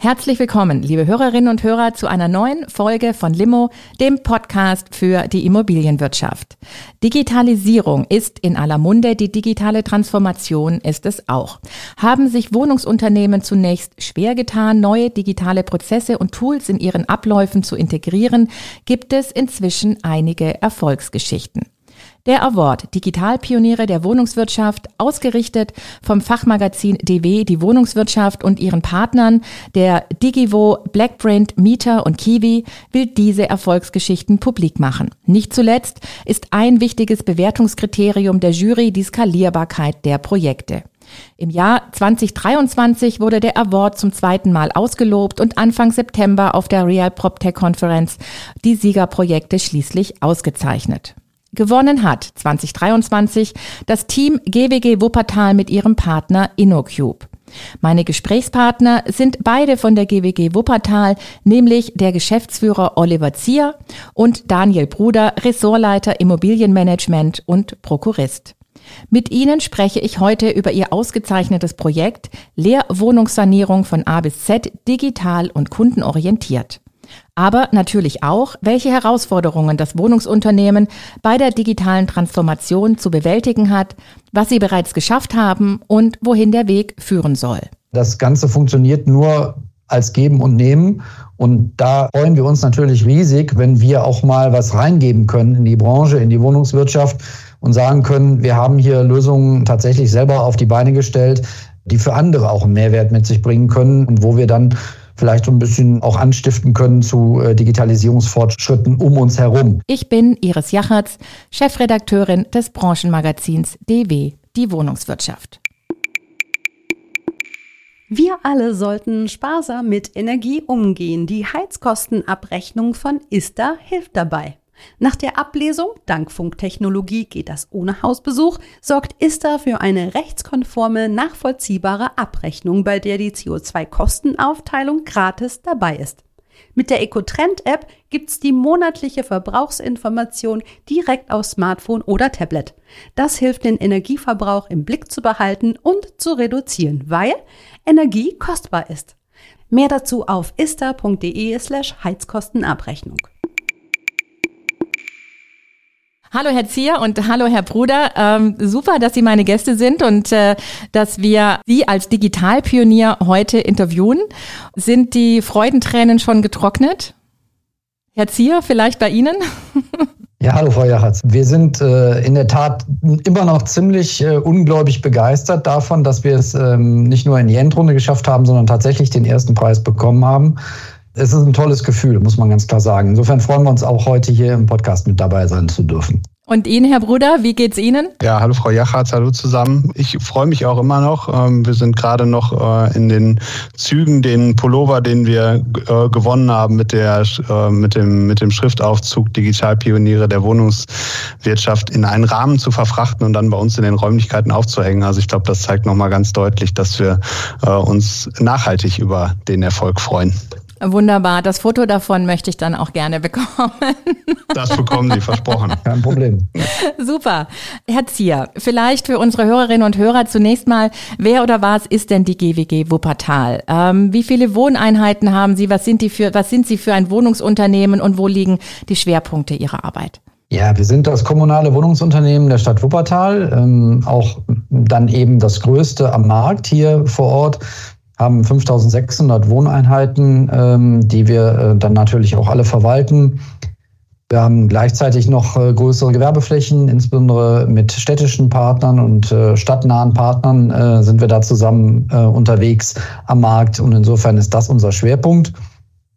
Herzlich willkommen, liebe Hörerinnen und Hörer, zu einer neuen Folge von Limo, dem Podcast für die Immobilienwirtschaft. Digitalisierung ist in aller Munde, die digitale Transformation ist es auch. Haben sich Wohnungsunternehmen zunächst schwer getan, neue digitale Prozesse und Tools in ihren Abläufen zu integrieren, gibt es inzwischen einige Erfolgsgeschichten. Der Award Digitalpioniere der Wohnungswirtschaft, ausgerichtet vom Fachmagazin DW Die Wohnungswirtschaft und ihren Partnern der Digivo, Blackprint, Mieter und Kiwi, will diese Erfolgsgeschichten publik machen. Nicht zuletzt ist ein wichtiges Bewertungskriterium der Jury die Skalierbarkeit der Projekte. Im Jahr 2023 wurde der Award zum zweiten Mal ausgelobt und Anfang September auf der Real PropTech Konferenz die Siegerprojekte schließlich ausgezeichnet. Gewonnen hat 2023 das Team GWG Wuppertal mit ihrem Partner InnoCube. Meine Gesprächspartner sind beide von der GWG Wuppertal, nämlich der Geschäftsführer Oliver Zier und Daniel Bruder, Ressortleiter Immobilienmanagement und Prokurist. Mit Ihnen spreche ich heute über Ihr ausgezeichnetes Projekt Leerwohnungssanierung von A bis Z digital und kundenorientiert aber natürlich auch, welche Herausforderungen das Wohnungsunternehmen bei der digitalen Transformation zu bewältigen hat, was sie bereits geschafft haben und wohin der Weg führen soll. Das Ganze funktioniert nur als Geben und Nehmen. Und da freuen wir uns natürlich riesig, wenn wir auch mal was reingeben können in die Branche, in die Wohnungswirtschaft und sagen können, wir haben hier Lösungen tatsächlich selber auf die Beine gestellt, die für andere auch einen Mehrwert mit sich bringen können und wo wir dann vielleicht so ein bisschen auch anstiften können zu äh, Digitalisierungsfortschritten um uns herum. Ich bin Iris Jachertz, Chefredakteurin des Branchenmagazins DW, die Wohnungswirtschaft. Wir alle sollten sparsam mit Energie umgehen. Die Heizkostenabrechnung von ISTA hilft dabei. Nach der Ablesung, dank Funktechnologie geht das ohne Hausbesuch, sorgt ISTA für eine rechtskonforme, nachvollziehbare Abrechnung, bei der die CO2-Kostenaufteilung gratis dabei ist. Mit der Ecotrend-App gibt's die monatliche Verbrauchsinformation direkt auf Smartphone oder Tablet. Das hilft, den Energieverbrauch im Blick zu behalten und zu reduzieren, weil Energie kostbar ist. Mehr dazu auf ista.de slash Heizkostenabrechnung. Hallo Herr Zier und hallo Herr Bruder. Ähm, super, dass Sie meine Gäste sind und äh, dass wir Sie als Digitalpionier heute interviewen. Sind die Freudentränen schon getrocknet? Herr Zier, vielleicht bei Ihnen? Ja, hallo Frau Jachatz. Wir sind äh, in der Tat immer noch ziemlich äh, ungläubig begeistert davon, dass wir es ähm, nicht nur in die Endrunde geschafft haben, sondern tatsächlich den ersten Preis bekommen haben es ist ein tolles Gefühl, muss man ganz klar sagen. Insofern freuen wir uns auch heute hier im Podcast mit dabei sein zu dürfen. Und Ihnen, Herr Bruder, wie geht's Ihnen? Ja, hallo Frau Jachatz, hallo zusammen. Ich freue mich auch immer noch. Ähm, wir sind gerade noch äh, in den Zügen, den Pullover, den wir äh, gewonnen haben mit, der, äh, mit, dem, mit dem Schriftaufzug Digitalpioniere der Wohnungswirtschaft in einen Rahmen zu verfrachten und dann bei uns in den Räumlichkeiten aufzuhängen. Also ich glaube, das zeigt nochmal ganz deutlich, dass wir uns nachhaltig über den Erfolg freuen. Wunderbar. Das Foto davon möchte ich dann auch gerne bekommen. Das bekommen Sie, versprochen. Kein Problem. Super. Herr Zier, vielleicht für unsere Hörerinnen und Hörer zunächst mal, wer oder was ist denn die GWG Wuppertal? Ähm, wie viele Wohneinheiten haben Sie? Was sind, die für, was sind Sie für ein Wohnungsunternehmen und wo liegen die Schwerpunkte Ihrer Arbeit? Ja, wir sind das kommunale Wohnungsunternehmen der Stadt Wuppertal, ähm, auch dann eben das größte am Markt hier vor Ort haben 5600 Wohneinheiten, ähm, die wir äh, dann natürlich auch alle verwalten. Wir haben gleichzeitig noch äh, größere Gewerbeflächen, insbesondere mit städtischen Partnern und äh, stadtnahen Partnern äh, sind wir da zusammen äh, unterwegs am Markt und insofern ist das unser Schwerpunkt.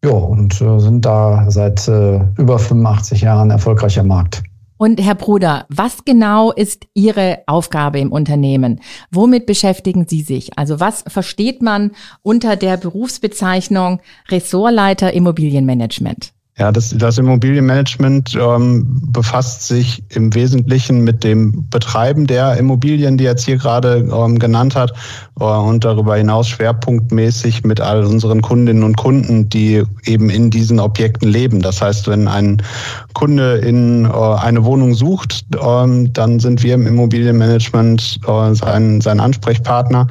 Ja, und äh, sind da seit über 85 Jahren erfolgreicher Markt. Und Herr Bruder, was genau ist Ihre Aufgabe im Unternehmen? Womit beschäftigen Sie sich? Also was versteht man unter der Berufsbezeichnung Ressortleiter Immobilienmanagement? Ja, das, das Immobilienmanagement ähm, befasst sich im Wesentlichen mit dem Betreiben der Immobilien, die jetzt hier gerade ähm, genannt hat, äh, und darüber hinaus schwerpunktmäßig mit all unseren Kundinnen und Kunden, die eben in diesen Objekten leben. Das heißt, wenn ein Kunde in äh, eine Wohnung sucht, äh, dann sind wir im Immobilienmanagement äh, sein, sein Ansprechpartner.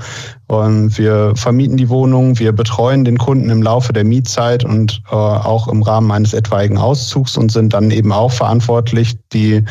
Und wir vermieten die Wohnung, wir betreuen den Kunden im Laufe der Mietzeit und äh, auch im Rahmen eines etwaigen Auszugs und sind dann eben auch verantwortlich, die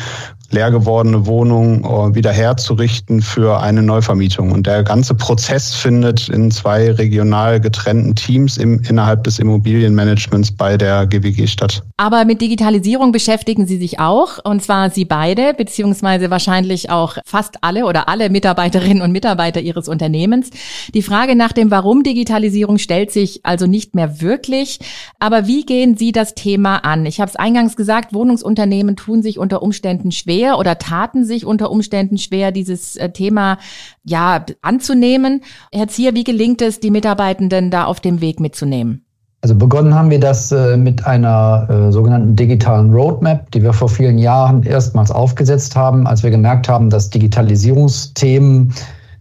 leer gewordene Wohnung äh, wieder herzurichten für eine Neuvermietung. Und der ganze Prozess findet in zwei regional getrennten Teams im, innerhalb des Immobilienmanagements bei der GWG statt. Aber mit Digitalisierung beschäftigen Sie sich auch, und zwar Sie beide, beziehungsweise wahrscheinlich auch fast alle oder alle Mitarbeiterinnen und Mitarbeiter Ihres Unternehmens. Die Frage nach dem Warum Digitalisierung stellt sich also nicht mehr wirklich. Aber wie gehen Sie das Thema an? Ich habe es eingangs gesagt, Wohnungsunternehmen tun sich unter Umständen schwer schwer oder taten sich unter Umständen schwer, dieses äh, Thema ja anzunehmen. Herr Zier, wie gelingt es, die Mitarbeitenden da auf dem Weg mitzunehmen? Also begonnen haben wir das äh, mit einer äh, sogenannten digitalen Roadmap, die wir vor vielen Jahren erstmals aufgesetzt haben, als wir gemerkt haben, dass Digitalisierungsthemen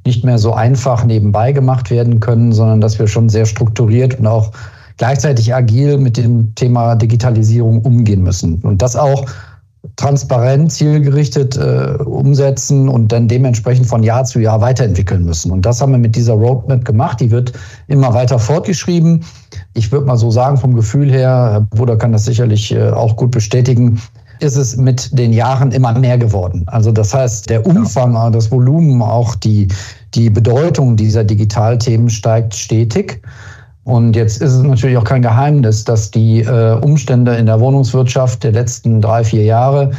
nicht mehr so einfach nebenbei gemacht werden können, sondern dass wir schon sehr strukturiert und auch gleichzeitig agil mit dem Thema Digitalisierung umgehen müssen. Und das auch transparent, zielgerichtet äh, umsetzen und dann dementsprechend von Jahr zu Jahr weiterentwickeln müssen. Und das haben wir mit dieser Roadmap gemacht. Die wird immer weiter fortgeschrieben. Ich würde mal so sagen, vom Gefühl her, Herr Bruder kann das sicherlich äh, auch gut bestätigen, ist es mit den Jahren immer mehr geworden. Also das heißt, der Umfang, ja. das Volumen, auch die, die Bedeutung dieser Digitalthemen steigt stetig. Und jetzt ist es natürlich auch kein Geheimnis, dass die äh, Umstände in der Wohnungswirtschaft der letzten drei, vier Jahre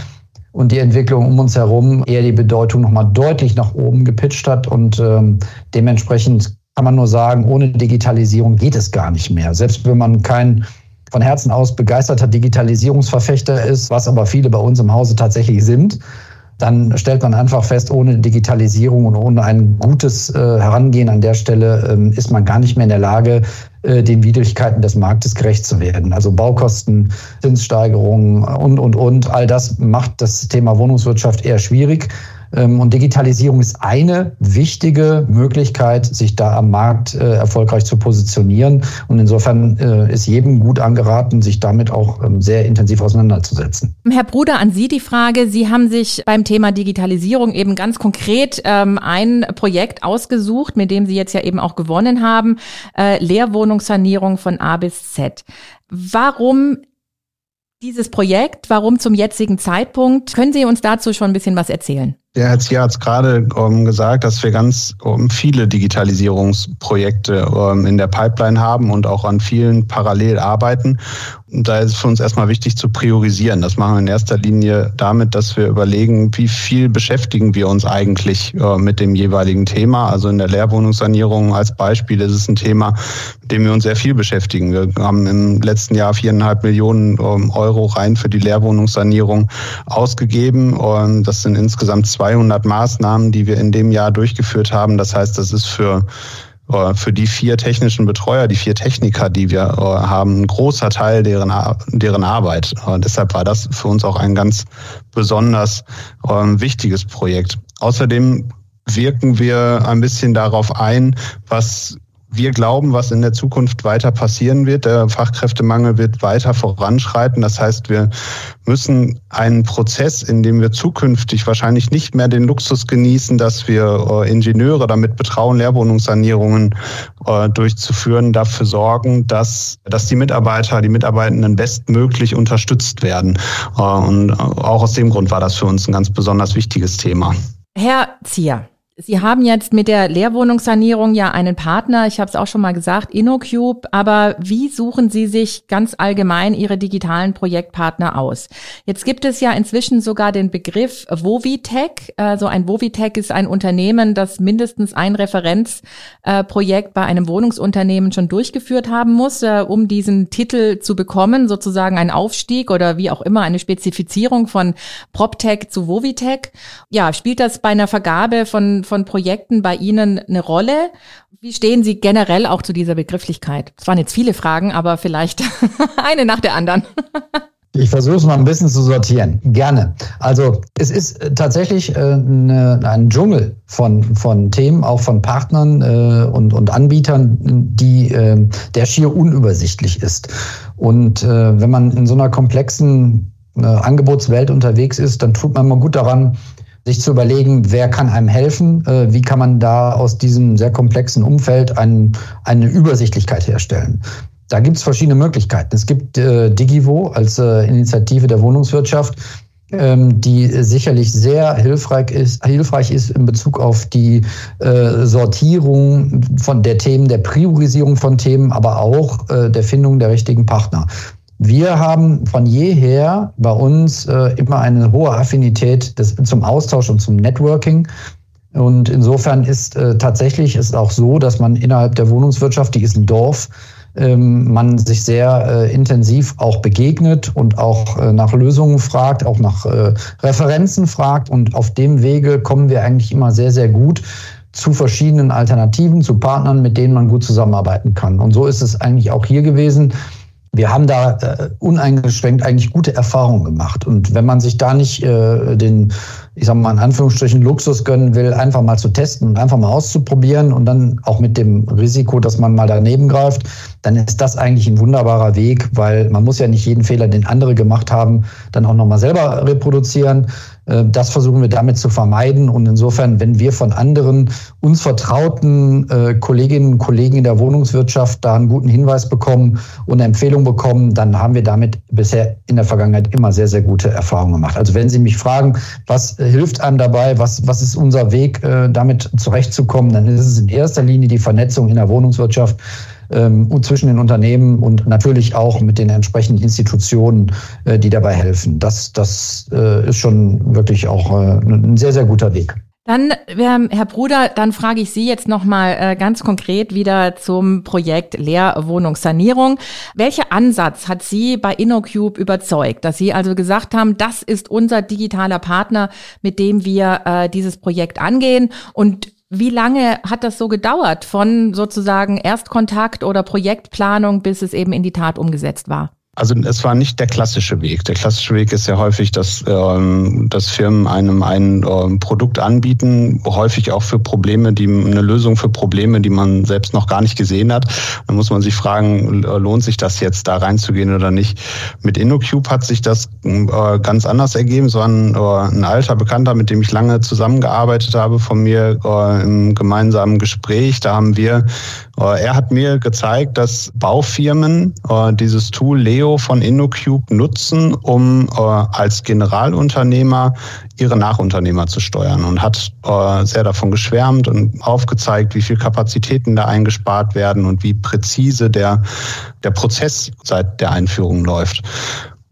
und die Entwicklung um uns herum eher die Bedeutung nochmal deutlich nach oben gepitcht hat. Und ähm, dementsprechend kann man nur sagen, ohne Digitalisierung geht es gar nicht mehr. Selbst wenn man kein von Herzen aus begeisterter Digitalisierungsverfechter ist, was aber viele bei uns im Hause tatsächlich sind, dann stellt man einfach fest, ohne Digitalisierung und ohne ein gutes äh, Herangehen an der Stelle ähm, ist man gar nicht mehr in der Lage, äh, den Widrigkeiten des Marktes gerecht zu werden. Also Baukosten, Zinssteigerungen und, und, und. All das macht das Thema Wohnungswirtschaft eher schwierig. Ähm, und Digitalisierung ist eine wichtige Möglichkeit, sich da am Markt äh, erfolgreich zu positionieren. Und insofern äh, ist jedem gut angeraten, sich damit auch ähm, sehr intensiv auseinanderzusetzen. Herr Bruder, an Sie die Frage. Sie haben sich beim Thema Digitalisierung eben ganz konkret ähm, ein Projekt ausgesucht, mit dem Sie jetzt ja eben auch gewonnen haben. Äh, Leerwohnungssanierung von A bis Z. Warum dieses Projekt? Warum zum jetzigen Zeitpunkt? Können Sie uns dazu schon ein bisschen was erzählen? Der Herr Zier hat es gerade um, gesagt, dass wir ganz um, viele Digitalisierungsprojekte um, in der Pipeline haben und auch an vielen parallel arbeiten. Da ist es für uns erstmal wichtig zu priorisieren. Das machen wir in erster Linie damit, dass wir überlegen, wie viel beschäftigen wir uns eigentlich uh, mit dem jeweiligen Thema. Also in der Leerwohnungssanierung als Beispiel ist es ein Thema, mit dem wir uns sehr viel beschäftigen. Wir haben im letzten Jahr viereinhalb Millionen Euro rein für die Leerwohnungssanierung ausgegeben. Das sind insgesamt 200 Maßnahmen, die wir in dem Jahr durchgeführt haben. Das heißt, das ist für äh, für die vier technischen Betreuer, die vier Techniker, die wir äh, haben, ein großer Teil deren, deren Arbeit. Und deshalb war das für uns auch ein ganz besonders ähm, wichtiges Projekt. Außerdem wirken wir ein bisschen darauf ein, was wir glauben, was in der Zukunft weiter passieren wird. Der Fachkräftemangel wird weiter voranschreiten. Das heißt, wir müssen einen Prozess, in dem wir zukünftig wahrscheinlich nicht mehr den Luxus genießen, dass wir äh, Ingenieure damit betrauen, Leerwohnungssanierungen äh, durchzuführen, dafür sorgen, dass, dass die Mitarbeiter, die Mitarbeitenden bestmöglich unterstützt werden. Äh, und auch aus dem Grund war das für uns ein ganz besonders wichtiges Thema. Herr Zier, Sie haben jetzt mit der Leerwohnungssanierung ja einen Partner, ich habe es auch schon mal gesagt, InnoCube, aber wie suchen Sie sich ganz allgemein Ihre digitalen Projektpartner aus? Jetzt gibt es ja inzwischen sogar den Begriff Vovitech. Also ein Vovitech ist ein Unternehmen, das mindestens ein Referenzprojekt bei einem Wohnungsunternehmen schon durchgeführt haben muss, äh, um diesen Titel zu bekommen, sozusagen ein Aufstieg oder wie auch immer eine Spezifizierung von PropTech zu Vovitech. Ja, spielt das bei einer Vergabe von von Projekten bei Ihnen eine Rolle? Wie stehen Sie generell auch zu dieser Begrifflichkeit? Es waren jetzt viele Fragen, aber vielleicht eine nach der anderen. Ich versuche es mal ein bisschen zu sortieren. Gerne. Also es ist äh, tatsächlich äh, ein Dschungel von, von Themen, auch von Partnern äh, und, und Anbietern, die, äh, der schier unübersichtlich ist. Und äh, wenn man in so einer komplexen äh, Angebotswelt unterwegs ist, dann tut man mal gut daran, sich zu überlegen, wer kann einem helfen, äh, wie kann man da aus diesem sehr komplexen Umfeld ein, eine Übersichtlichkeit herstellen. Da gibt es verschiedene Möglichkeiten. Es gibt äh, Digivo als äh, Initiative der Wohnungswirtschaft, ähm, die sicherlich sehr hilfreich ist, hilfreich ist in Bezug auf die äh, Sortierung von der Themen, der Priorisierung von Themen, aber auch äh, der Findung der richtigen Partner. Wir haben von jeher bei uns äh, immer eine hohe Affinität des, zum Austausch und zum Networking. Und insofern ist äh, tatsächlich ist auch so, dass man innerhalb der Wohnungswirtschaft, die ist ein Dorf, ähm, man sich sehr äh, intensiv auch begegnet und auch äh, nach Lösungen fragt, auch nach äh, Referenzen fragt. Und auf dem Wege kommen wir eigentlich immer sehr, sehr gut zu verschiedenen Alternativen, zu Partnern, mit denen man gut zusammenarbeiten kann. Und so ist es eigentlich auch hier gewesen. Wir haben da äh, uneingeschränkt eigentlich gute Erfahrungen gemacht. Und wenn man sich da nicht äh, den ich sage mal in Anführungsstrichen Luxus gönnen will, einfach mal zu testen und einfach mal auszuprobieren und dann auch mit dem Risiko, dass man mal daneben greift, dann ist das eigentlich ein wunderbarer Weg, weil man muss ja nicht jeden Fehler, den andere gemacht haben, dann auch nochmal selber reproduzieren. Äh, das versuchen wir damit zu vermeiden. Und insofern, wenn wir von anderen uns vertrauten äh, Kolleginnen und Kollegen in der Wohnungswirtschaft da einen guten Hinweis bekommen und eine Empfehlung bekommen, dann haben wir damit bisher in der Vergangenheit immer sehr, sehr gute Erfahrungen gemacht. Also wenn Sie mich fragen, was hilft einem dabei, was, was ist unser Weg, äh, damit zurechtzukommen, dann ist es in erster Linie die Vernetzung in der Wohnungswirtschaft ähm, zwischen den Unternehmen und natürlich auch mit den entsprechenden Institutionen, äh, die dabei helfen. Das, das äh, ist schon wirklich auch äh, ein sehr, sehr guter Weg. Dann, Herr Bruder, dann frage ich Sie jetzt nochmal äh, ganz konkret wieder zum Projekt Leerwohnungssanierung. Welcher Ansatz hat Sie bei InnoCube überzeugt, dass Sie also gesagt haben, das ist unser digitaler Partner, mit dem wir äh, dieses Projekt angehen? Und wie lange hat das so gedauert von sozusagen Erstkontakt oder Projektplanung, bis es eben in die Tat umgesetzt war? Also es war nicht der klassische Weg. Der klassische Weg ist ja häufig, dass, ähm, dass Firmen einem ein ähm, Produkt anbieten, häufig auch für Probleme, die eine Lösung für Probleme, die man selbst noch gar nicht gesehen hat. Dann muss man sich fragen, lohnt sich das jetzt da reinzugehen oder nicht? Mit InnoCube hat sich das äh, ganz anders ergeben. So ein, äh, ein alter Bekannter, mit dem ich lange zusammengearbeitet habe, von mir äh, im gemeinsamen Gespräch. Da haben wir äh, er hat mir gezeigt, dass Baufirmen äh, dieses Tool Leo von InnoCube nutzen, um äh, als Generalunternehmer ihre Nachunternehmer zu steuern und hat sehr davon geschwärmt und aufgezeigt, wie viel Kapazitäten da eingespart werden und wie präzise der, der Prozess seit der Einführung läuft.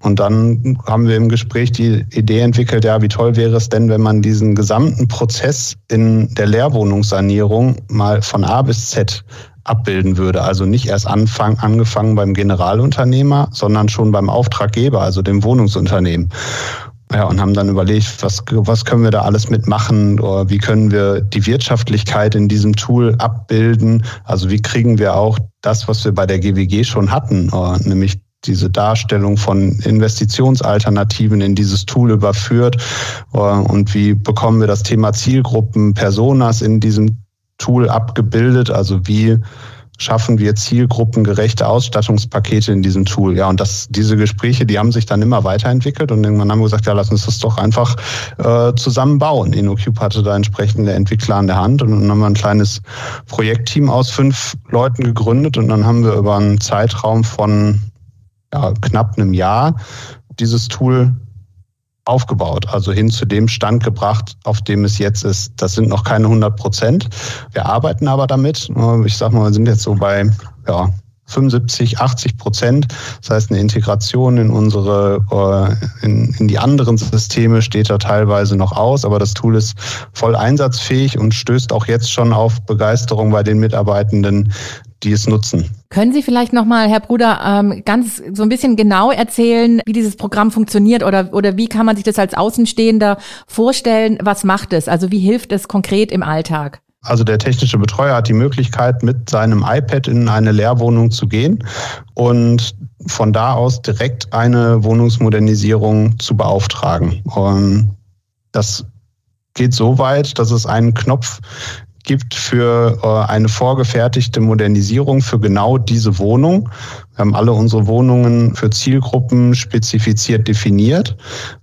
Und dann haben wir im Gespräch die Idee entwickelt, ja, wie toll wäre es denn, wenn man diesen gesamten Prozess in der Leerwohnungssanierung mal von A bis Z abbilden würde. Also nicht erst anfang, angefangen beim Generalunternehmer, sondern schon beim Auftraggeber, also dem Wohnungsunternehmen. Ja, und haben dann überlegt, was, was können wir da alles mitmachen oder wie können wir die Wirtschaftlichkeit in diesem Tool abbilden? Also wie kriegen wir auch das, was wir bei der GWG schon hatten, nämlich diese Darstellung von Investitionsalternativen in dieses Tool überführt und wie bekommen wir das Thema Zielgruppen, Personas in diesem Tool abgebildet. Also wie schaffen wir zielgruppengerechte Ausstattungspakete in diesem Tool. Ja, und das, diese Gespräche, die haben sich dann immer weiterentwickelt und irgendwann haben wir gesagt, ja, lass uns das doch einfach äh, zusammen bauen. InnoCube hatte da entsprechende Entwickler an der Hand und dann haben wir ein kleines Projektteam aus fünf Leuten gegründet und dann haben wir über einen Zeitraum von ja, knapp einem Jahr dieses Tool aufgebaut, also hin zu dem Stand gebracht, auf dem es jetzt ist. Das sind noch keine 100 Prozent. Wir arbeiten aber damit. Ich sag mal, wir sind jetzt so bei ja, 75, 80 Prozent. Das heißt, eine Integration in unsere, äh, in, in die anderen Systeme steht da teilweise noch aus, aber das Tool ist voll einsatzfähig und stößt auch jetzt schon auf Begeisterung bei den Mitarbeitenden, die es nutzen. Können Sie vielleicht nochmal, Herr Bruder, ähm, ganz so ein bisschen genau erzählen, wie dieses Programm funktioniert oder, oder wie kann man sich das als Außenstehender vorstellen? Was macht es? Also wie hilft es konkret im Alltag? Also der technische Betreuer hat die Möglichkeit, mit seinem iPad in eine Lehrwohnung zu gehen und von da aus direkt eine Wohnungsmodernisierung zu beauftragen. Und das geht so weit, dass es einen Knopf gibt für äh, eine vorgefertigte Modernisierung für genau diese Wohnung. Wir haben alle unsere Wohnungen für Zielgruppen spezifiziert definiert.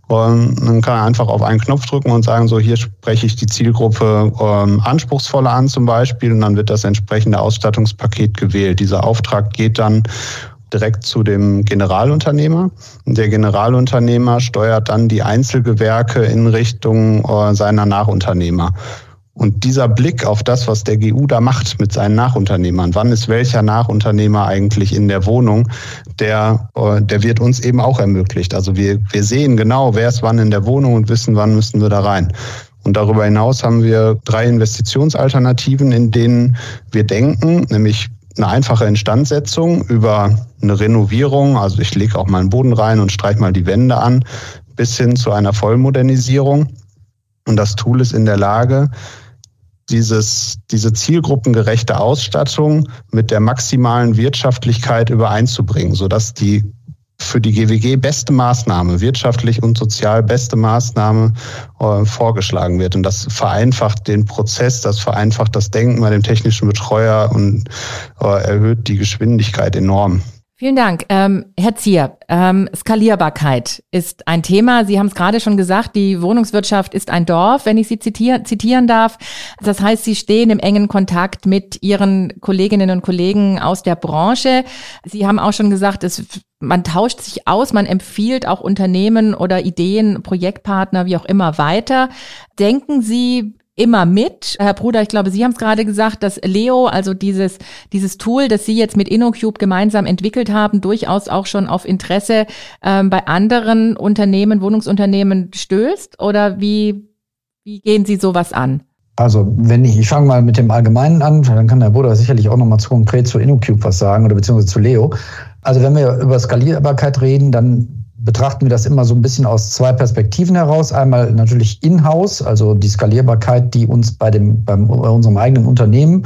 Und man kann einfach auf einen Knopf drücken und sagen, so hier spreche ich die Zielgruppe ähm, anspruchsvoller an zum Beispiel und dann wird das entsprechende Ausstattungspaket gewählt. Dieser Auftrag geht dann direkt zu dem Generalunternehmer. Der Generalunternehmer steuert dann die Einzelgewerke in Richtung äh, seiner Nachunternehmer. Und dieser Blick auf das, was der GU da macht mit seinen Nachunternehmern, wann ist welcher Nachunternehmer eigentlich in der Wohnung, der, äh, der wird uns eben auch ermöglicht. Also wir, wir sehen genau, wer ist wann in der Wohnung und wissen, wann müssen wir da rein. Und darüber hinaus haben wir drei Investitionsalternativen, in denen wir denken, nämlich eine einfache Instandsetzung über eine Renovierung, also ich lege auch mal einen Boden rein und streiche mal die Wände an, bis hin zu einer Vollmodernisierung. Und das Tool ist in der Lage, dieses, diese zielgruppengerechte Ausstattung mit der maximalen Wirtschaftlichkeit übereinzubringen, sodass die für die GWG beste Maßnahme, wirtschaftlich und sozial beste Maßnahme äh, vorgeschlagen wird. Und das vereinfacht den Prozess, das vereinfacht das Denken bei dem technischen Betreuer und äh, erhöht die Geschwindigkeit enorm. Vielen Dank. Ähm, Herr Zier, ähm, Skalierbarkeit ist ein Thema. Sie haben es gerade schon gesagt, die Wohnungswirtschaft ist ein Dorf, wenn ich Sie zitier zitieren darf. Das heißt, Sie stehen im engen Kontakt mit Ihren Kolleginnen und Kollegen aus der Branche. Sie haben auch schon gesagt, es, man tauscht sich aus, man empfiehlt auch Unternehmen oder Ideen, Projektpartner, wie auch immer weiter. Denken Sie, immer mit. Herr Bruder, ich glaube, Sie haben es gerade gesagt, dass Leo, also dieses, dieses Tool, das Sie jetzt mit InnoCube gemeinsam entwickelt haben, durchaus auch schon auf Interesse ähm, bei anderen Unternehmen, Wohnungsunternehmen stößt? Oder wie, wie gehen Sie sowas an? Also, wenn ich, ich fange mal mit dem Allgemeinen an, dann kann der Bruder sicherlich auch nochmal zu konkret zu InnoCube was sagen oder beziehungsweise zu Leo. Also, wenn wir über Skalierbarkeit reden, dann betrachten wir das immer so ein bisschen aus zwei Perspektiven heraus. Einmal natürlich in-house, also die Skalierbarkeit, die uns bei, dem, beim, bei unserem eigenen Unternehmen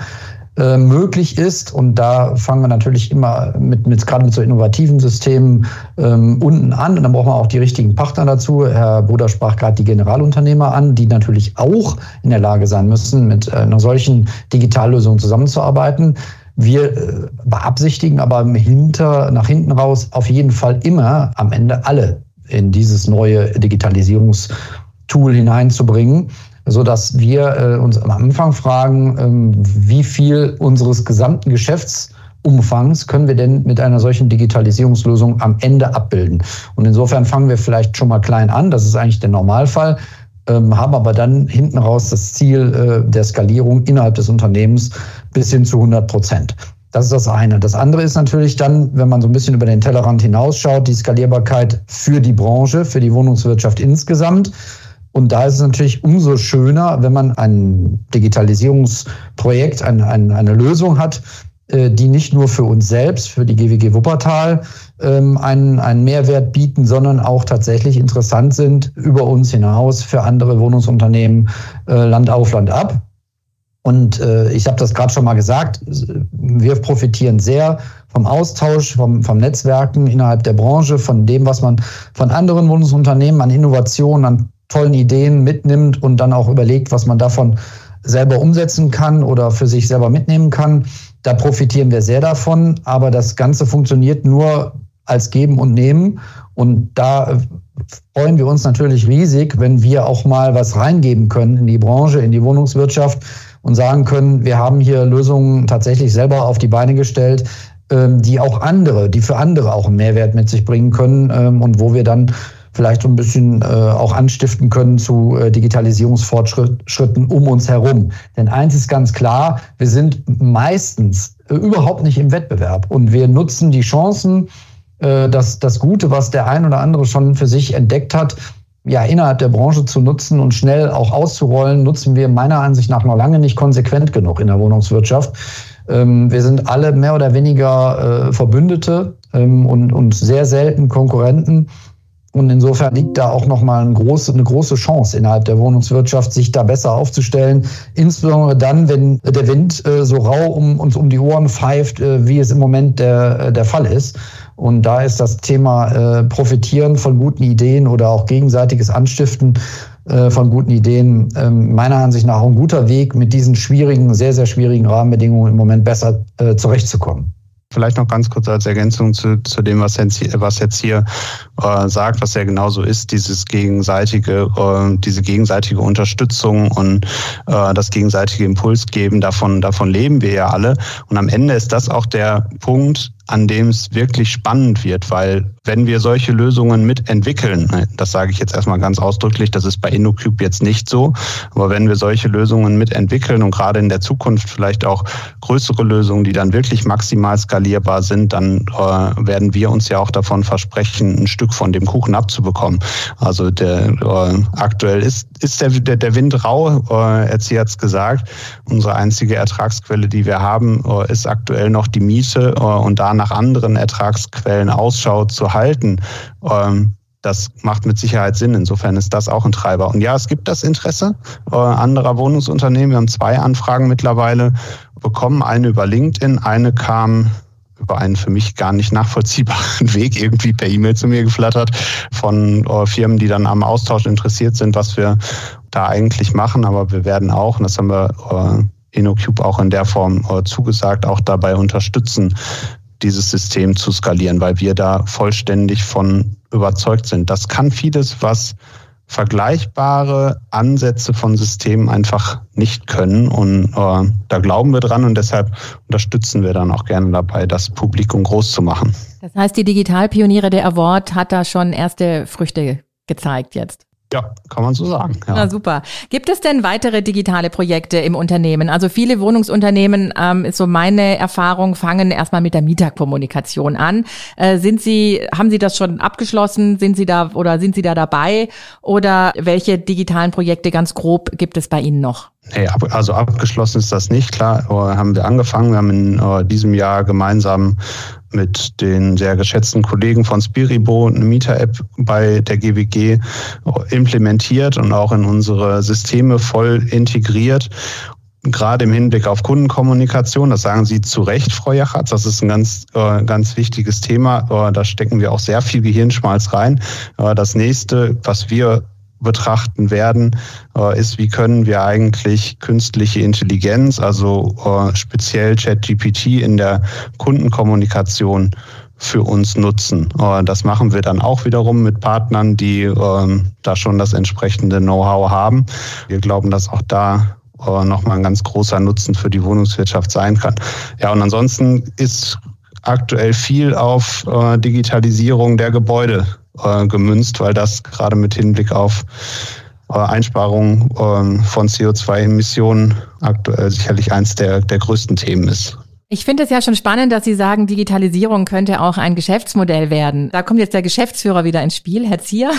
äh, möglich ist. Und da fangen wir natürlich immer mit, mit gerade mit so innovativen Systemen ähm, unten an. Und dann brauchen wir auch die richtigen Partner dazu. Herr Bruder sprach gerade die Generalunternehmer an, die natürlich auch in der Lage sein müssen, mit äh, einer solchen Digitallösung zusammenzuarbeiten. Wir äh, beabsichtigen aber hinter, nach hinten raus auf jeden Fall immer am Ende alle in dieses neue Digitalisierungstool hineinzubringen, so dass wir äh, uns am Anfang fragen, ähm, wie viel unseres gesamten Geschäftsumfangs können wir denn mit einer solchen Digitalisierungslösung am Ende abbilden? Und insofern fangen wir vielleicht schon mal klein an. Das ist eigentlich der Normalfall ähm, haben aber dann hinten raus das Ziel äh, der Skalierung innerhalb des Unternehmens bis hin zu 100 Prozent. Das ist das eine. Das andere ist natürlich dann, wenn man so ein bisschen über den Tellerrand hinausschaut, die Skalierbarkeit für die Branche, für die Wohnungswirtschaft insgesamt. Und da ist es natürlich umso schöner, wenn man ein Digitalisierungsprojekt, ein, ein, eine Lösung hat, äh, die nicht nur für uns selbst, für die GWG Wuppertal ähm, einen, einen Mehrwert bieten, sondern auch tatsächlich interessant sind über uns hinaus für andere Wohnungsunternehmen äh, Land auf, Land ab. Und äh, ich habe das gerade schon mal gesagt, wir profitieren sehr vom Austausch, vom, vom Netzwerken innerhalb der Branche, von dem, was man von anderen Wohnungsunternehmen an Innovationen, an tollen Ideen mitnimmt und dann auch überlegt, was man davon selber umsetzen kann oder für sich selber mitnehmen kann. Da profitieren wir sehr davon, aber das Ganze funktioniert nur als Geben und Nehmen. Und da freuen wir uns natürlich riesig, wenn wir auch mal was reingeben können in die Branche, in die Wohnungswirtschaft und sagen können, wir haben hier Lösungen tatsächlich selber auf die Beine gestellt, ähm, die auch andere, die für andere auch einen Mehrwert mit sich bringen können ähm, und wo wir dann vielleicht so ein bisschen äh, auch anstiften können zu äh, Digitalisierungsfortschritten um uns herum. Denn eins ist ganz klar, wir sind meistens äh, überhaupt nicht im Wettbewerb und wir nutzen die Chancen, äh, das, das Gute, was der ein oder andere schon für sich entdeckt hat, ja, innerhalb der Branche zu nutzen und schnell auch auszurollen, nutzen wir meiner Ansicht nach noch lange nicht konsequent genug in der Wohnungswirtschaft. Ähm, wir sind alle mehr oder weniger äh, Verbündete ähm, und, und sehr selten Konkurrenten. Und insofern liegt da auch nochmal eine große, eine große Chance innerhalb der Wohnungswirtschaft, sich da besser aufzustellen. Insbesondere dann, wenn der Wind äh, so rau um uns um die Ohren pfeift, äh, wie es im Moment der, äh, der Fall ist. Und da ist das Thema Profitieren von guten Ideen oder auch gegenseitiges Anstiften von guten Ideen ähm, meiner Ansicht nach ein guter Weg, mit diesen schwierigen, sehr, sehr schwierigen Rahmenbedingungen im Moment besser zurechtzukommen. Vielleicht noch ganz kurz als Ergänzung zu, zu dem, was jetzt, was jetzt hier äh, sagt, was ja genauso ist, dieses gegenseitige, äh, diese gegenseitige Unterstützung und äh, das gegenseitige Impulsgeben, davon, davon leben wir ja alle. Und am Ende ist das auch der Punkt, an dem es wirklich spannend wird, weil wenn wir solche Lösungen mitentwickeln, ne, das sage ich jetzt erstmal ganz ausdrücklich, das ist bei InnoCube jetzt nicht so, aber wenn wir solche Lösungen mitentwickeln und gerade in der Zukunft vielleicht auch größere Lösungen, die dann wirklich maximal skalierbar sind, dann äh, werden wir uns ja auch davon versprechen, ein Stück von dem Kuchen abzubekommen. Also der äh, aktuell ist, ist der, der, der Wind rau, äh, Erzieher hat es gesagt. Unsere einzige Ertragsquelle, die wir haben, äh, ist aktuell noch die Miete äh, und da nach anderen Ertragsquellen Ausschau zu halten, ähm, das macht mit Sicherheit Sinn. Insofern ist das auch ein Treiber. Und ja, es gibt das Interesse äh, anderer Wohnungsunternehmen. Wir haben zwei Anfragen mittlerweile bekommen. Eine über LinkedIn, eine kam über einen für mich gar nicht nachvollziehbaren Weg irgendwie per E-Mail zu mir geflattert von äh, Firmen, die dann am Austausch interessiert sind, was wir da eigentlich machen. Aber wir werden auch, und das haben wir äh, InnoCube auch in der Form äh, zugesagt, auch dabei unterstützen, dieses System zu skalieren, weil wir da vollständig von überzeugt sind. Das kann vieles, was vergleichbare Ansätze von Systemen einfach nicht können. Und äh, da glauben wir dran und deshalb unterstützen wir dann auch gerne dabei, das Publikum groß zu machen. Das heißt, die Digitalpioniere der Award hat da schon erste Früchte gezeigt jetzt. Ja, kann man so sagen. Ja. Na super. Gibt es denn weitere digitale Projekte im Unternehmen? Also viele Wohnungsunternehmen, ähm, ist so meine Erfahrung, fangen erstmal mit der Mieterkommunikation an. Äh, sind Sie, haben Sie das schon abgeschlossen? Sind Sie da oder sind Sie da dabei? Oder welche digitalen Projekte ganz grob gibt es bei Ihnen noch? Nee, also abgeschlossen ist das nicht. Klar, haben wir angefangen. Wir haben in uh, diesem Jahr gemeinsam mit den sehr geschätzten Kollegen von Spiribo eine Mieter-App bei der GWG implementiert und auch in unsere Systeme voll integriert gerade im Hinblick auf Kundenkommunikation, das sagen Sie zu Recht, Frau Jachatz, das ist ein ganz, äh, ganz wichtiges Thema. Äh, da stecken wir auch sehr viel Gehirnschmalz rein. Äh, das nächste, was wir betrachten werden, äh, ist, wie können wir eigentlich künstliche Intelligenz, also äh, speziell ChatGPT in der Kundenkommunikation für uns nutzen. Äh, das machen wir dann auch wiederum mit Partnern, die ähm, da schon das entsprechende Know-how haben. Wir glauben, dass auch da nochmal ein ganz großer Nutzen für die Wohnungswirtschaft sein kann. Ja, und ansonsten ist aktuell viel auf Digitalisierung der Gebäude äh, gemünzt, weil das gerade mit Hinblick auf äh, Einsparung äh, von CO2-Emissionen aktuell sicherlich eins der, der größten Themen ist. Ich finde es ja schon spannend, dass Sie sagen, Digitalisierung könnte auch ein Geschäftsmodell werden. Da kommt jetzt der Geschäftsführer wieder ins Spiel, Herr Zier.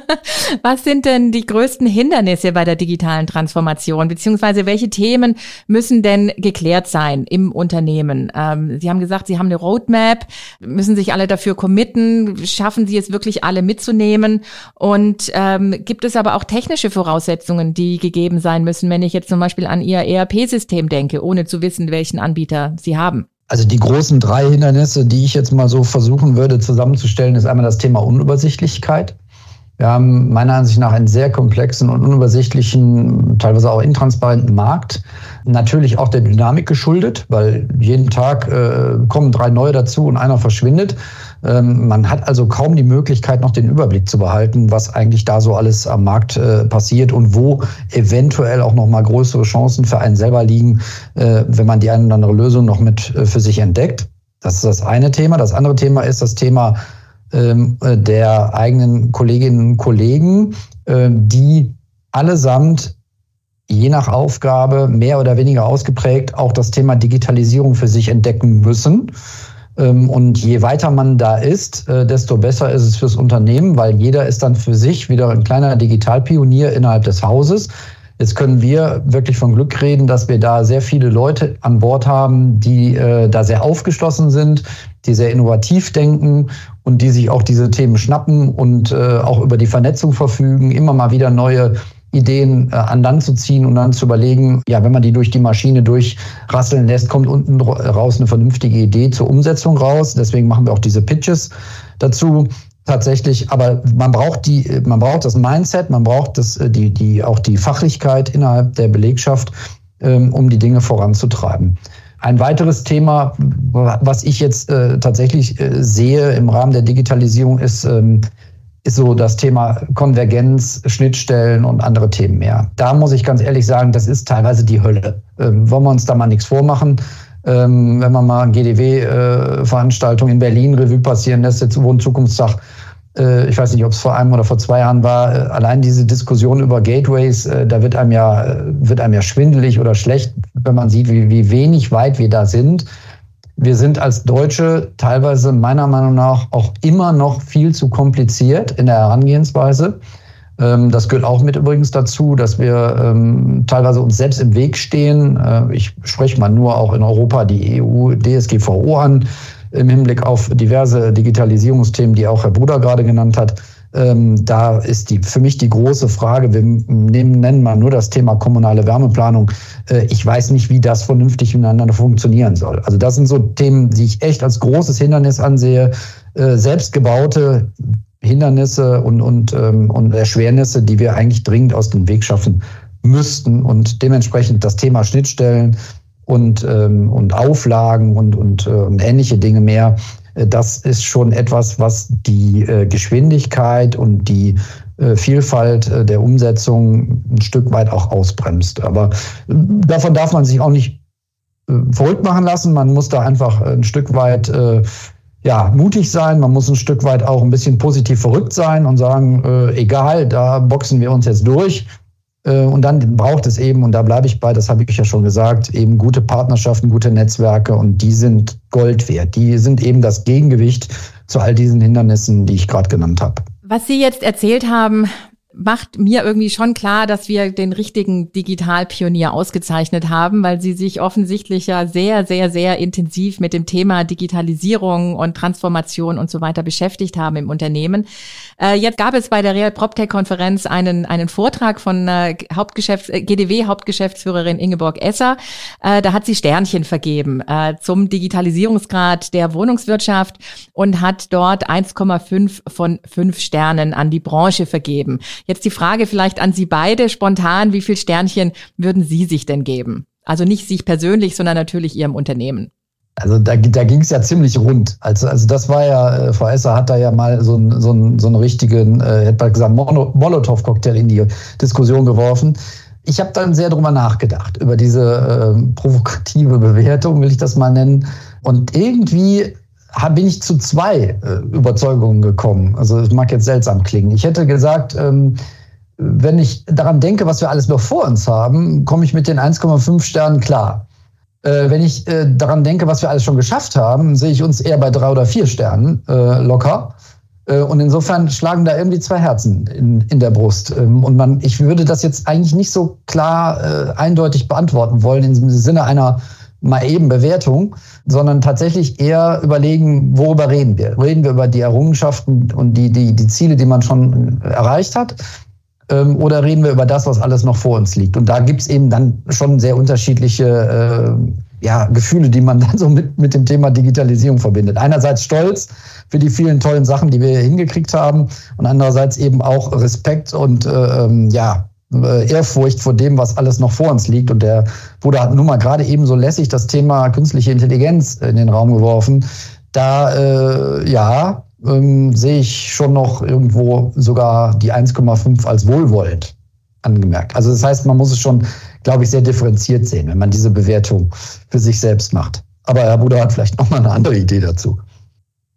Was sind denn die größten Hindernisse bei der digitalen Transformation? Beziehungsweise welche Themen müssen denn geklärt sein im Unternehmen? Ähm, Sie haben gesagt, Sie haben eine Roadmap, müssen sich alle dafür committen, schaffen Sie es wirklich alle mitzunehmen? Und ähm, gibt es aber auch technische Voraussetzungen, die gegeben sein müssen, wenn ich jetzt zum Beispiel an Ihr ERP-System denke, ohne zu wissen, welchen Anbieter Sie haben? Also die großen drei Hindernisse, die ich jetzt mal so versuchen würde zusammenzustellen, ist einmal das Thema Unübersichtlichkeit. Wir haben meiner Ansicht nach einen sehr komplexen und unübersichtlichen, teilweise auch intransparenten Markt. Natürlich auch der Dynamik geschuldet, weil jeden Tag äh, kommen drei neue dazu und einer verschwindet. Ähm, man hat also kaum die Möglichkeit, noch den Überblick zu behalten, was eigentlich da so alles am Markt äh, passiert und wo eventuell auch noch mal größere Chancen für einen selber liegen, äh, wenn man die eine oder andere Lösung noch mit äh, für sich entdeckt. Das ist das eine Thema. Das andere Thema ist das Thema ähm, äh, der eigenen Kolleginnen und Kollegen, äh, die allesamt je nach Aufgabe mehr oder weniger ausgeprägt auch das Thema Digitalisierung für sich entdecken müssen. Ähm, und je weiter man da ist, äh, desto besser ist es fürs Unternehmen, weil jeder ist dann für sich wieder ein kleiner Digitalpionier innerhalb des Hauses. Jetzt können wir wirklich von Glück reden, dass wir da sehr viele Leute an Bord haben, die äh, da sehr aufgeschlossen sind, die sehr innovativ denken und die sich auch diese Themen schnappen und äh, auch über die Vernetzung verfügen, immer mal wieder neue Ideen äh, an Land zu ziehen und dann zu überlegen, ja, wenn man die durch die Maschine durchrasseln lässt, kommt unten raus eine vernünftige Idee zur Umsetzung raus. Deswegen machen wir auch diese Pitches dazu tatsächlich, aber man braucht die, man braucht das Mindset, man braucht das, äh, die, die, auch die Fachlichkeit innerhalb der Belegschaft, ähm, um die Dinge voranzutreiben. Ein weiteres Thema, was ich jetzt äh, tatsächlich äh, sehe im Rahmen der Digitalisierung, ist, ähm, ist so das Thema Konvergenz, Schnittstellen und andere Themen mehr. Da muss ich ganz ehrlich sagen, das ist teilweise die Hölle. Ähm, wollen wir uns da mal nichts vormachen? Ähm, wenn man mal GDW-Veranstaltung äh, in Berlin Revue passieren lässt, jetzt Wohn Zukunftstag, äh, ich weiß nicht, ob es vor einem oder vor zwei Jahren war, äh, allein diese Diskussion über Gateways, äh, da wird einem ja, wird einem ja schwindelig oder schlecht, wenn man sieht, wie, wie wenig weit wir da sind. Wir sind als Deutsche teilweise meiner Meinung nach auch immer noch viel zu kompliziert in der Herangehensweise. Ähm, das gehört auch mit übrigens dazu, dass wir ähm, teilweise uns selbst im Weg stehen. Äh, ich spreche mal nur auch in Europa die EU DSGVO an im Hinblick auf diverse Digitalisierungsthemen, die auch Herr Bruder gerade genannt hat. Ähm, da ist die für mich die große Frage, wir nehmen, nennen mal nur das Thema kommunale Wärmeplanung. Äh, ich weiß nicht, wie das vernünftig miteinander funktionieren soll. Also das sind so Themen, die ich echt als großes Hindernis ansehe. Äh, selbstgebaute Hindernisse und, und, ähm, und Erschwernisse, die wir eigentlich dringend aus dem Weg schaffen müssten. Und dementsprechend das Thema Schnittstellen und, ähm, und Auflagen und, und, äh, und ähnliche Dinge mehr, das ist schon etwas, was die äh, Geschwindigkeit und die äh, Vielfalt äh, der Umsetzung ein Stück weit auch ausbremst. Aber äh, davon darf man sich auch nicht äh, verrückt machen lassen. Man muss da einfach ein Stück weit äh, ja, mutig sein, man muss ein Stück weit auch ein bisschen positiv verrückt sein und sagen, äh, egal, da boxen wir uns jetzt durch. Äh, und dann braucht es eben, und da bleibe ich bei, das habe ich ja schon gesagt, eben gute Partnerschaften, gute Netzwerke und die sind Gold wert. Die sind eben das Gegengewicht zu all diesen Hindernissen, die ich gerade genannt habe. Was Sie jetzt erzählt haben, macht mir irgendwie schon klar, dass wir den richtigen Digitalpionier ausgezeichnet haben, weil sie sich offensichtlich ja sehr, sehr, sehr intensiv mit dem Thema Digitalisierung und Transformation und so weiter beschäftigt haben im Unternehmen. Äh, jetzt gab es bei der Real PropTech-Konferenz einen, einen Vortrag von äh, Hauptgeschäfts-, äh, GDW-Hauptgeschäftsführerin Ingeborg Esser. Äh, da hat sie Sternchen vergeben äh, zum Digitalisierungsgrad der Wohnungswirtschaft und hat dort 1,5 von 5 Sternen an die Branche vergeben. Jetzt die Frage vielleicht an Sie beide spontan, wie viel Sternchen würden Sie sich denn geben? Also nicht sich persönlich, sondern natürlich Ihrem Unternehmen. Also da, da ging es ja ziemlich rund. Also, also das war ja, äh, Frau Esser hat da ja mal so, ein, so, ein, so einen richtigen, äh, hätte gesagt, Molotow-Cocktail in die Diskussion geworfen. Ich habe dann sehr drüber nachgedacht, über diese äh, provokative Bewertung, will ich das mal nennen. Und irgendwie bin ich zu zwei äh, Überzeugungen gekommen. Also es mag jetzt seltsam klingen. Ich hätte gesagt, ähm, wenn ich daran denke, was wir alles noch vor uns haben, komme ich mit den 1,5 Sternen klar. Äh, wenn ich äh, daran denke, was wir alles schon geschafft haben, sehe ich uns eher bei drei oder vier Sternen locker. Und insofern schlagen da irgendwie zwei Herzen in, in der Brust. Ähm, und man, ich würde das jetzt eigentlich nicht so klar äh, eindeutig beantworten wollen im Sinne einer mal eben Bewertung, sondern tatsächlich eher überlegen, worüber reden wir? Reden wir über die Errungenschaften und die, die, die Ziele, die man schon erreicht hat? Ähm, oder reden wir über das, was alles noch vor uns liegt? Und da gibt's eben dann schon sehr unterschiedliche äh, ja, Gefühle, die man dann so mit, mit dem Thema Digitalisierung verbindet. Einerseits Stolz für die vielen tollen Sachen, die wir hingekriegt haben und andererseits eben auch Respekt und äh, ähm, ja, äh, Ehrfurcht vor dem, was alles noch vor uns liegt. Und der Bruder hat nun mal gerade eben so lässig das Thema künstliche Intelligenz in den Raum geworfen. Da, äh, ja, ähm, sehe ich schon noch irgendwo sogar die 1,5 als wohlwollend angemerkt. Also das heißt, man muss es schon, glaube ich, sehr differenziert sehen, wenn man diese Bewertung für sich selbst macht. Aber Herr Bruder hat vielleicht noch mal eine andere Idee dazu.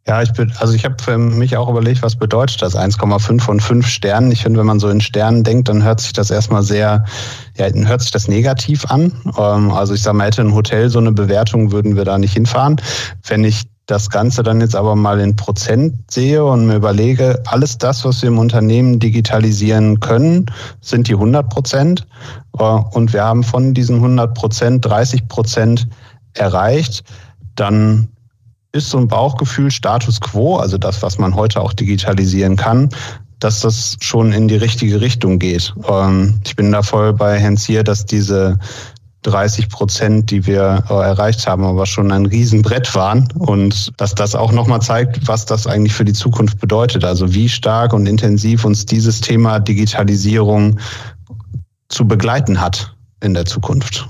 Ja, ich bin, also ich habe für mich auch überlegt, was bedeutet das 1,5 von 5 Sternen. Ich finde, wenn man so in Sternen denkt, dann hört sich das erstmal sehr, ja, dann hört sich das negativ an. Ähm, also ich sage mal, hätte ein Hotel so eine Bewertung, würden wir da nicht hinfahren. Wenn ich das Ganze dann jetzt aber mal in Prozent sehe und mir überlege, alles das, was wir im Unternehmen digitalisieren können, sind die 100 Prozent. Äh, und wir haben von diesen 100 Prozent 30 Prozent erreicht. Dann ist so ein Bauchgefühl Status quo, also das, was man heute auch digitalisieren kann, dass das schon in die richtige Richtung geht. Ähm, ich bin da voll bei Herrn Zier, dass diese 30 Prozent, die wir äh, erreicht haben, aber schon ein Riesenbrett waren und dass das auch nochmal zeigt, was das eigentlich für die Zukunft bedeutet. Also wie stark und intensiv uns dieses Thema Digitalisierung zu begleiten hat in der Zukunft.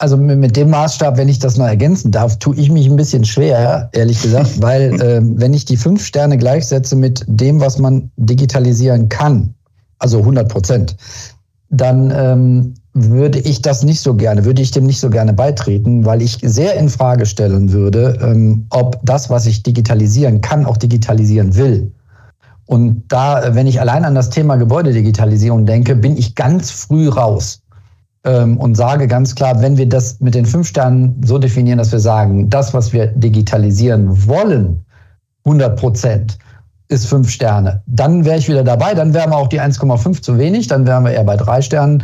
Also mit dem Maßstab, wenn ich das noch ergänzen darf, tue ich mich ein bisschen schwer, ehrlich gesagt, weil äh, wenn ich die fünf Sterne gleichsetze mit dem, was man digitalisieren kann, also 100 Prozent, dann ähm, würde ich das nicht so gerne, würde ich dem nicht so gerne beitreten, weil ich sehr in Frage stellen würde, ähm, ob das, was ich digitalisieren kann, auch digitalisieren will. Und da, wenn ich allein an das Thema Gebäudedigitalisierung denke, bin ich ganz früh raus und sage ganz klar, wenn wir das mit den fünf Sternen so definieren, dass wir sagen, das, was wir digitalisieren wollen, 100 Prozent, ist fünf Sterne. Dann wäre ich wieder dabei, dann wären wir auch die 1,5 zu wenig, dann wären wir eher bei drei Sternen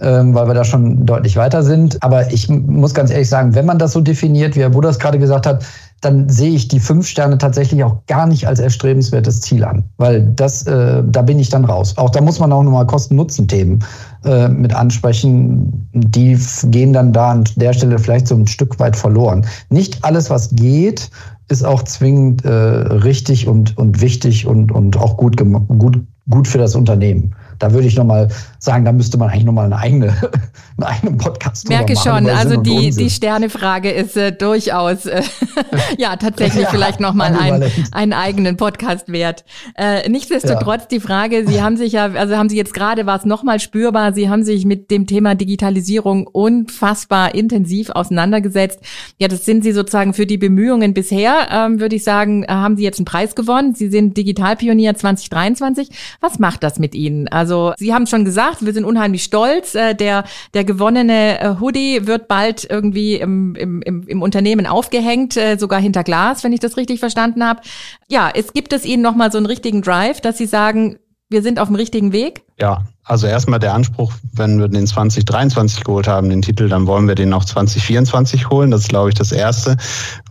ähm, weil wir da schon deutlich weiter sind. Aber ich muss ganz ehrlich sagen, wenn man das so definiert, wie Herr Buders gerade gesagt hat, dann sehe ich die fünf Sterne tatsächlich auch gar nicht als erstrebenswertes Ziel an, weil das, äh, da bin ich dann raus. Auch da muss man auch nochmal Kosten-Nutzen-Themen äh, mit ansprechen. Die gehen dann da an der Stelle vielleicht so ein Stück weit verloren. Nicht alles, was geht, ist auch zwingend äh, richtig und, und wichtig und, und auch gut, gut, gut für das Unternehmen da würde ich nochmal sagen, da müsste man eigentlich nochmal eine eigene, einen eigenen Podcast Merke machen, schon, also die, die Sternefrage ist äh, durchaus, äh, ja, tatsächlich ja, vielleicht nochmal ein, einen eigenen Podcast wert. Äh, nichtsdestotrotz ja. die Frage, Sie haben sich ja, also haben Sie jetzt gerade, war es nochmal spürbar, Sie haben sich mit dem Thema Digitalisierung unfassbar intensiv auseinandergesetzt. Ja, das sind Sie sozusagen für die Bemühungen bisher, ähm, würde ich sagen, äh, haben Sie jetzt einen Preis gewonnen. Sie sind Digitalpionier 2023. Was macht das mit Ihnen? Also also Sie haben schon gesagt, wir sind unheimlich stolz. Äh, der, der gewonnene äh, Hoodie wird bald irgendwie im, im, im Unternehmen aufgehängt, äh, sogar hinter Glas, wenn ich das richtig verstanden habe. Ja, es gibt es Ihnen nochmal so einen richtigen Drive, dass Sie sagen, wir sind auf dem richtigen Weg? Ja, also erstmal der Anspruch, wenn wir den 2023 geholt haben, den Titel, dann wollen wir den auch 2024 holen. Das ist, glaube ich, das Erste.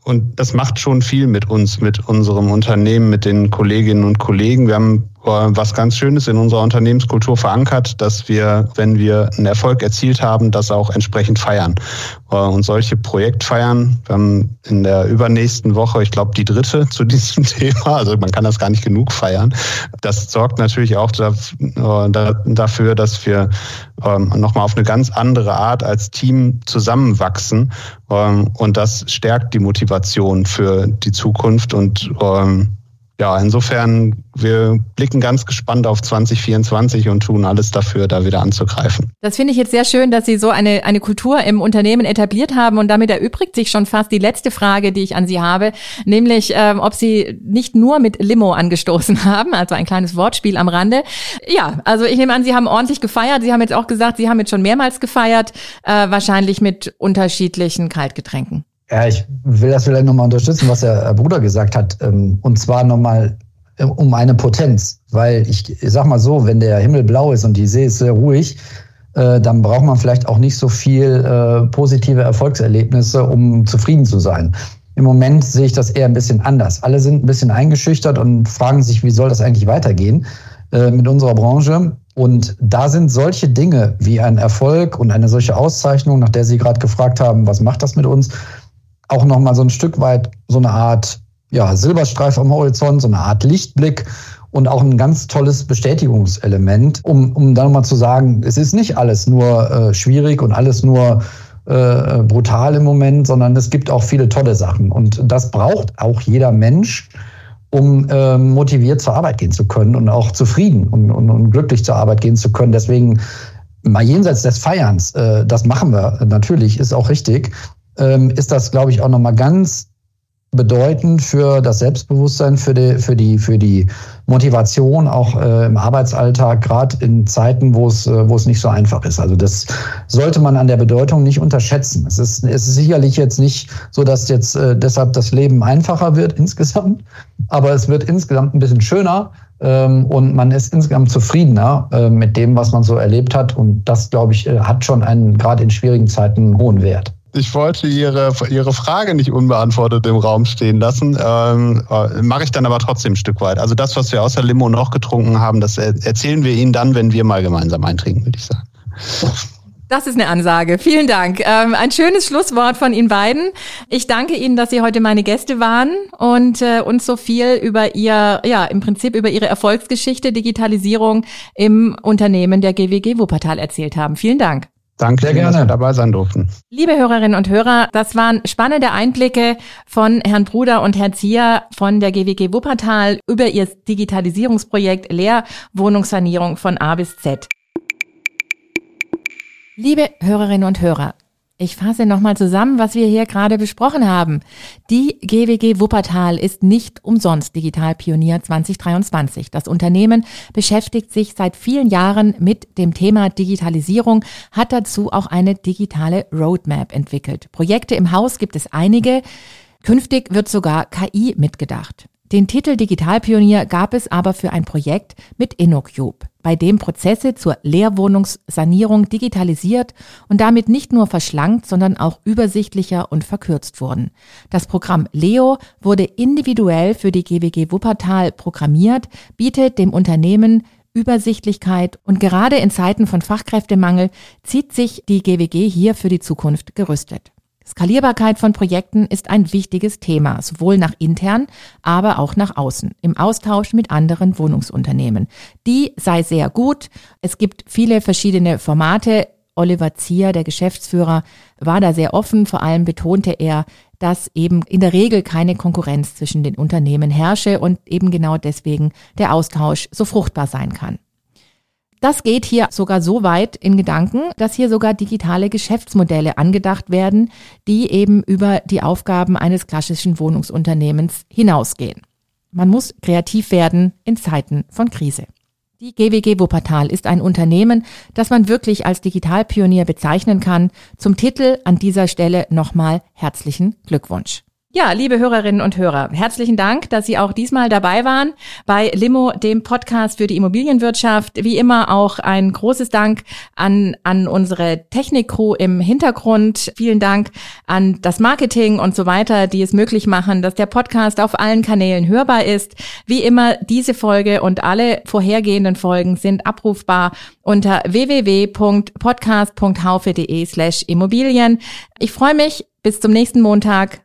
Und das macht schon viel mit uns, mit unserem Unternehmen, mit den Kolleginnen und Kollegen. Wir haben äh, was ganz Schönes in unserer Unternehmenskultur verankert, dass wir, wenn wir einen Erfolg erzielt haben, das auch entsprechend feiern. Äh, und solche Projektfeiern, wir haben in der übernächsten Woche, ich glaube, die dritte zu diesem Thema, also man kann das gar nicht genug feiern. Das sorgt natürlich auch äh, dafür, dass wir ähm, nochmal auf eine ganz andere Art als Team zusammenwachsen. Ähm, und das stärkt die Motivation für die Zukunft und ähm, ja, insofern, wir blicken ganz gespannt auf 2024 und tun alles dafür, da wieder anzugreifen. Das finde ich jetzt sehr schön, dass Sie so eine, eine Kultur im Unternehmen etabliert haben und damit erübrigt sich schon fast die letzte Frage, die ich an Sie habe, nämlich ähm, ob Sie nicht nur mit Limo angestoßen haben, also ein kleines Wortspiel am Rande. Ja, also ich nehme an, Sie haben ordentlich gefeiert. Sie haben jetzt auch gesagt, Sie haben jetzt schon mehrmals gefeiert, äh, wahrscheinlich mit unterschiedlichen Kaltgetränken. Ja, ich will das vielleicht nochmal unterstützen, was der Bruder gesagt hat. Ähm, und zwar nochmal äh, um eine Potenz. Weil ich, ich sag mal so, wenn der Himmel blau ist und die See ist sehr ruhig, äh, dann braucht man vielleicht auch nicht so viel äh, positive Erfolgserlebnisse, um zufrieden zu sein. Im Moment sehe ich das eher ein bisschen anders. Alle sind ein bisschen eingeschüchtert und fragen sich, wie soll das eigentlich weitergehen mit unserer Branche. Und da sind solche Dinge wie ein Erfolg und eine solche Auszeichnung, nach der Sie gerade gefragt haben, was macht das mit uns, auch noch mal so ein Stück weit so eine Art ja, Silberstreif am Horizont, so eine Art Lichtblick und auch ein ganz tolles Bestätigungselement, um, um dann mal zu sagen, es ist nicht alles nur äh, schwierig und alles nur äh, brutal im Moment, sondern es gibt auch viele tolle Sachen. Und das braucht auch jeder Mensch, um äh, motiviert zur Arbeit gehen zu können und auch zufrieden und, und, und glücklich zur Arbeit gehen zu können. Deswegen mal jenseits des Feierns, äh, das machen wir natürlich, ist auch richtig ähm, ist das, glaube ich, auch nochmal ganz bedeutend für das Selbstbewusstsein, für die, für die, für die Motivation auch äh, im Arbeitsalltag, gerade in Zeiten, wo es, äh, wo es nicht so einfach ist. Also das sollte man an der Bedeutung nicht unterschätzen. Es ist, es ist sicherlich jetzt nicht so, dass jetzt äh, deshalb das Leben einfacher wird insgesamt, aber es wird insgesamt ein bisschen schöner ähm, und man ist insgesamt zufriedener äh, mit dem, was man so erlebt hat. Und das, glaube ich, äh, hat schon einen gerade in schwierigen Zeiten einen hohen Wert. Ich wollte Ihre, Ihre Frage nicht unbeantwortet im Raum stehen lassen. Ähm, äh, Mache ich dann aber trotzdem ein Stück weit. Also das, was wir außer Limo noch getrunken haben, das erzählen wir Ihnen dann, wenn wir mal gemeinsam eintrinken, würde ich sagen. Das ist eine Ansage. Vielen Dank. Ähm, ein schönes Schlusswort von Ihnen beiden. Ich danke Ihnen, dass Sie heute meine Gäste waren und äh, uns so viel über Ihr, ja, im Prinzip über Ihre Erfolgsgeschichte Digitalisierung im Unternehmen der GWG Wuppertal erzählt haben. Vielen Dank. Danke, Sehr gerne. dass wir dabei sein durften. Liebe Hörerinnen und Hörer, das waren spannende Einblicke von Herrn Bruder und Herrn Zier von der GWG Wuppertal über ihr Digitalisierungsprojekt Lehrwohnungssanierung von A bis Z. Liebe Hörerinnen und Hörer, ich fasse nochmal zusammen, was wir hier gerade besprochen haben. Die GWG Wuppertal ist nicht umsonst Digitalpionier 2023. Das Unternehmen beschäftigt sich seit vielen Jahren mit dem Thema Digitalisierung, hat dazu auch eine digitale Roadmap entwickelt. Projekte im Haus gibt es einige. Künftig wird sogar KI mitgedacht. Den Titel Digitalpionier gab es aber für ein Projekt mit InnoCube, bei dem Prozesse zur Leerwohnungssanierung digitalisiert und damit nicht nur verschlankt, sondern auch übersichtlicher und verkürzt wurden. Das Programm Leo wurde individuell für die GWG Wuppertal programmiert, bietet dem Unternehmen Übersichtlichkeit und gerade in Zeiten von Fachkräftemangel zieht sich die GWG hier für die Zukunft gerüstet. Skalierbarkeit von Projekten ist ein wichtiges Thema, sowohl nach intern, aber auch nach außen, im Austausch mit anderen Wohnungsunternehmen. Die sei sehr gut. Es gibt viele verschiedene Formate. Oliver Zier, der Geschäftsführer, war da sehr offen. Vor allem betonte er, dass eben in der Regel keine Konkurrenz zwischen den Unternehmen herrsche und eben genau deswegen der Austausch so fruchtbar sein kann. Das geht hier sogar so weit in Gedanken, dass hier sogar digitale Geschäftsmodelle angedacht werden, die eben über die Aufgaben eines klassischen Wohnungsunternehmens hinausgehen. Man muss kreativ werden in Zeiten von Krise. Die GWG Wuppertal ist ein Unternehmen, das man wirklich als Digitalpionier bezeichnen kann. Zum Titel an dieser Stelle nochmal herzlichen Glückwunsch. Ja, liebe Hörerinnen und Hörer, herzlichen Dank, dass Sie auch diesmal dabei waren bei Limo, dem Podcast für die Immobilienwirtschaft. Wie immer auch ein großes Dank an, an unsere Technik-Crew im Hintergrund. Vielen Dank an das Marketing und so weiter, die es möglich machen, dass der Podcast auf allen Kanälen hörbar ist. Wie immer, diese Folge und alle vorhergehenden Folgen sind abrufbar unter www.podcast.haufe.de slash Immobilien. Ich freue mich. Bis zum nächsten Montag.